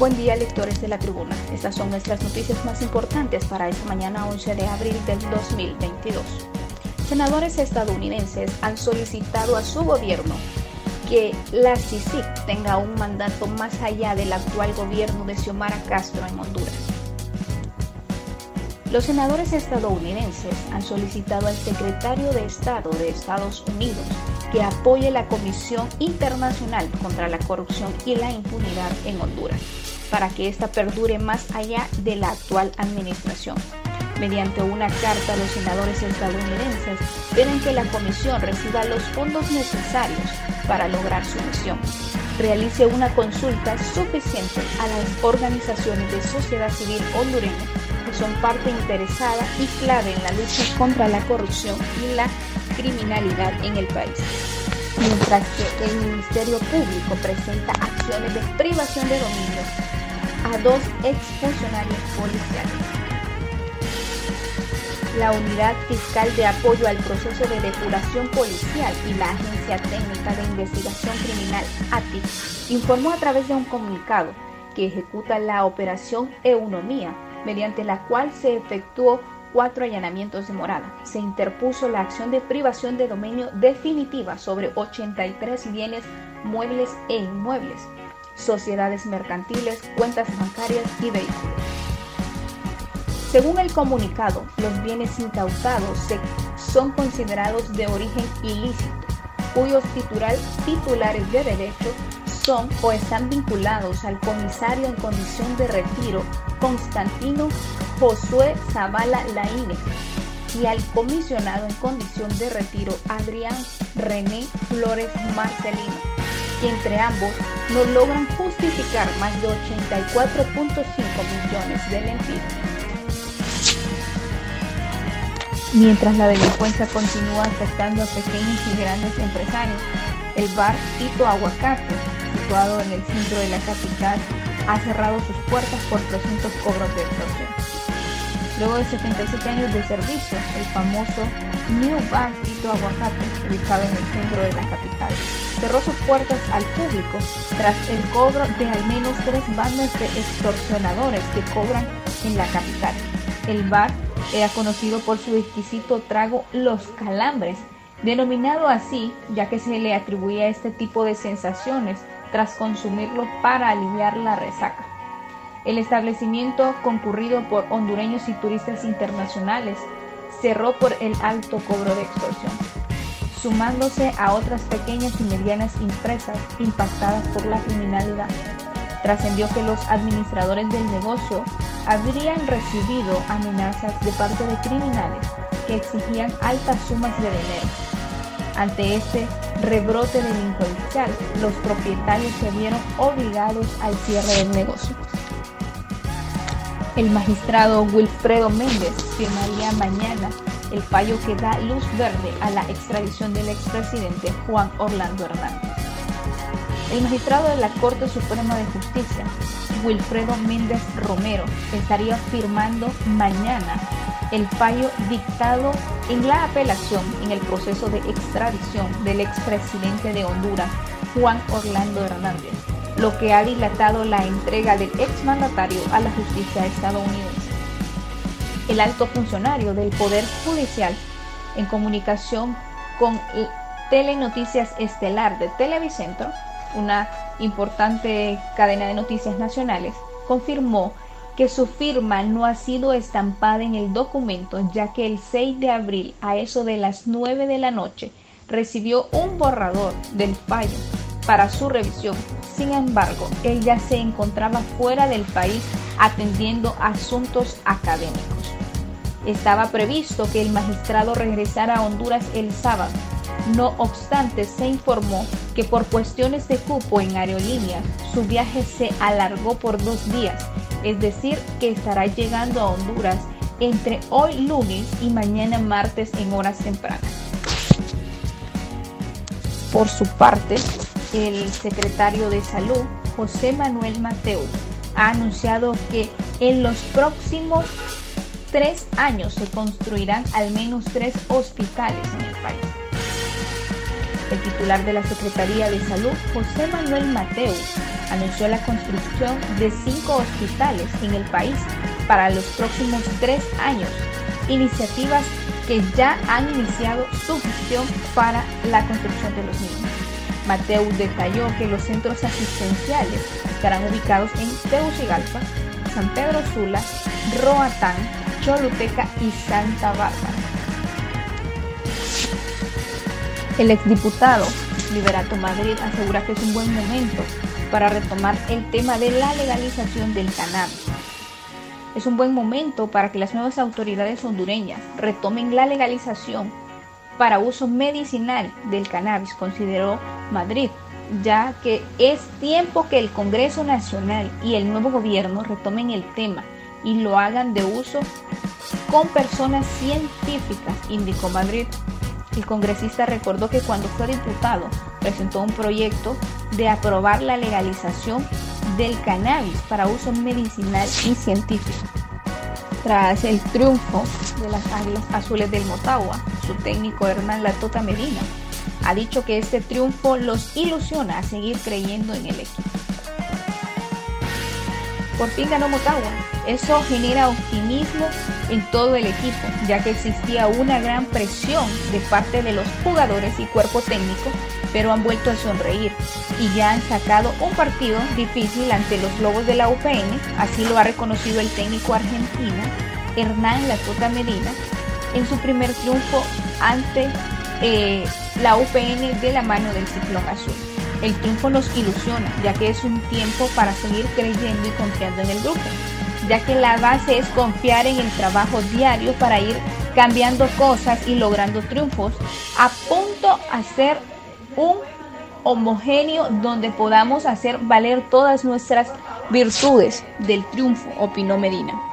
Buen día lectores de la tribuna. Estas son nuestras noticias más importantes para esta mañana 11 de abril del 2022. Senadores estadounidenses han solicitado a su gobierno que la CICIG tenga un mandato más allá del actual gobierno de Xiomara Castro en Honduras. Los senadores estadounidenses han solicitado al secretario de Estado de Estados Unidos que apoye la Comisión Internacional contra la Corrupción y la Impunidad en Honduras, para que ésta perdure más allá de la actual administración. Mediante una carta, los senadores estadounidenses piden que la Comisión reciba los fondos necesarios para lograr su misión, realice una consulta suficiente a las organizaciones de sociedad civil hondureña que son parte interesada y clave en la lucha contra la corrupción y la criminalidad en el país. Mientras que el Ministerio Público presenta acciones de privación de dominio a dos exfuncionarios policiales. La Unidad Fiscal de Apoyo al Proceso de Depuración Policial y la Agencia Técnica de Investigación Criminal, ATIC, informó a través de un comunicado que ejecuta la operación Eunomía, mediante la cual se efectuó cuatro allanamientos de morada. Se interpuso la acción de privación de dominio definitiva sobre 83 bienes muebles e inmuebles, sociedades mercantiles, cuentas bancarias y vehículos. Según el comunicado, los bienes incautados son considerados de origen ilícito, cuyos titulares de derecho son o están vinculados al comisario en condición de retiro Constantino Josué Zavala Laínez y al comisionado en condición de retiro Adrián René Flores Marcelino, y entre ambos no logran justificar más de 84.5 millones de lempiras. Mientras la delincuencia continúa afectando a pequeños y grandes empresarios, el bar Tito Aguacate, situado en el centro de la capital, ha cerrado sus puertas por presuntos cobros de extorsión. Luego de 77 años de servicio, el famoso New Bar Aguacate, ubicado en el centro de la capital, cerró sus puertas al público tras el cobro de al menos tres bandas de extorsionadores que cobran en la capital. El bar era conocido por su exquisito trago Los Calambres, denominado así ya que se le atribuía este tipo de sensaciones tras consumirlo para aliviar la resaca. El establecimiento, concurrido por hondureños y turistas internacionales, cerró por el alto cobro de extorsión, sumándose a otras pequeñas y medianas empresas impactadas por la criminalidad. Trascendió que los administradores del negocio habrían recibido amenazas de parte de criminales que exigían altas sumas de dinero. Ante este rebrote delincuencial, los propietarios se vieron obligados al cierre del negocio. El magistrado Wilfredo Méndez firmaría mañana el fallo que da luz verde a la extradición del expresidente Juan Orlando Hernández. El magistrado de la Corte Suprema de Justicia, Wilfredo Méndez Romero, estaría firmando mañana el fallo dictado en la apelación en el proceso de extradición del expresidente de Honduras, Juan Orlando Hernández, lo que ha dilatado la entrega del exmandatario a la justicia estadounidense. El alto funcionario del Poder Judicial, en comunicación con Telenoticias Estelar de Televicentro, una importante cadena de noticias nacionales, confirmó que su firma no ha sido estampada en el documento, ya que el 6 de abril, a eso de las 9 de la noche, recibió un borrador del fallo para su revisión. Sin embargo, él se encontraba fuera del país atendiendo asuntos académicos. Estaba previsto que el magistrado regresara a Honduras el sábado. No obstante, se informó que por cuestiones de cupo en aerolínea, su viaje se alargó por dos días es decir, que estará llegando a Honduras entre hoy lunes y mañana martes en horas tempranas. Por su parte, el secretario de Salud, José Manuel Mateo, ha anunciado que en los próximos tres años se construirán al menos tres hospitales en el país. El titular de la Secretaría de Salud, José Manuel Mateo, anunció la construcción de cinco hospitales en el país para los próximos tres años, iniciativas que ya han iniciado su gestión para la construcción de los mismos. Mateo detalló que los centros asistenciales estarán ubicados en Tegucigalpa, San Pedro Sula, Roatán, Choluteca y Santa Bárbara. El exdiputado Liberato Madrid asegura que es un buen momento para retomar el tema de la legalización del cannabis. Es un buen momento para que las nuevas autoridades hondureñas retomen la legalización para uso medicinal del cannabis, consideró Madrid, ya que es tiempo que el Congreso Nacional y el nuevo gobierno retomen el tema y lo hagan de uso con personas científicas, indicó Madrid. El congresista recordó que cuando fue diputado presentó un proyecto de aprobar la legalización del cannabis para uso medicinal y científico. Tras el triunfo de las Águilas Azules del Motagua, su técnico Hernán Latota Medina ha dicho que este triunfo los ilusiona a seguir creyendo en el equipo. Por fin ganó Motagua. Eso genera optimismo en todo el equipo, ya que existía una gran presión de parte de los jugadores y cuerpo técnico, pero han vuelto a sonreír y ya han sacado un partido difícil ante los Lobos de la UPN, así lo ha reconocido el técnico argentino Hernán Latota Medina en su primer triunfo ante eh, la UPN de la mano del Ciclón Azul. El triunfo nos ilusiona, ya que es un tiempo para seguir creyendo y confiando en el grupo, ya que la base es confiar en el trabajo diario para ir cambiando cosas y logrando triunfos, a punto a ser un homogéneo donde podamos hacer valer todas nuestras virtudes del triunfo, opinó Medina.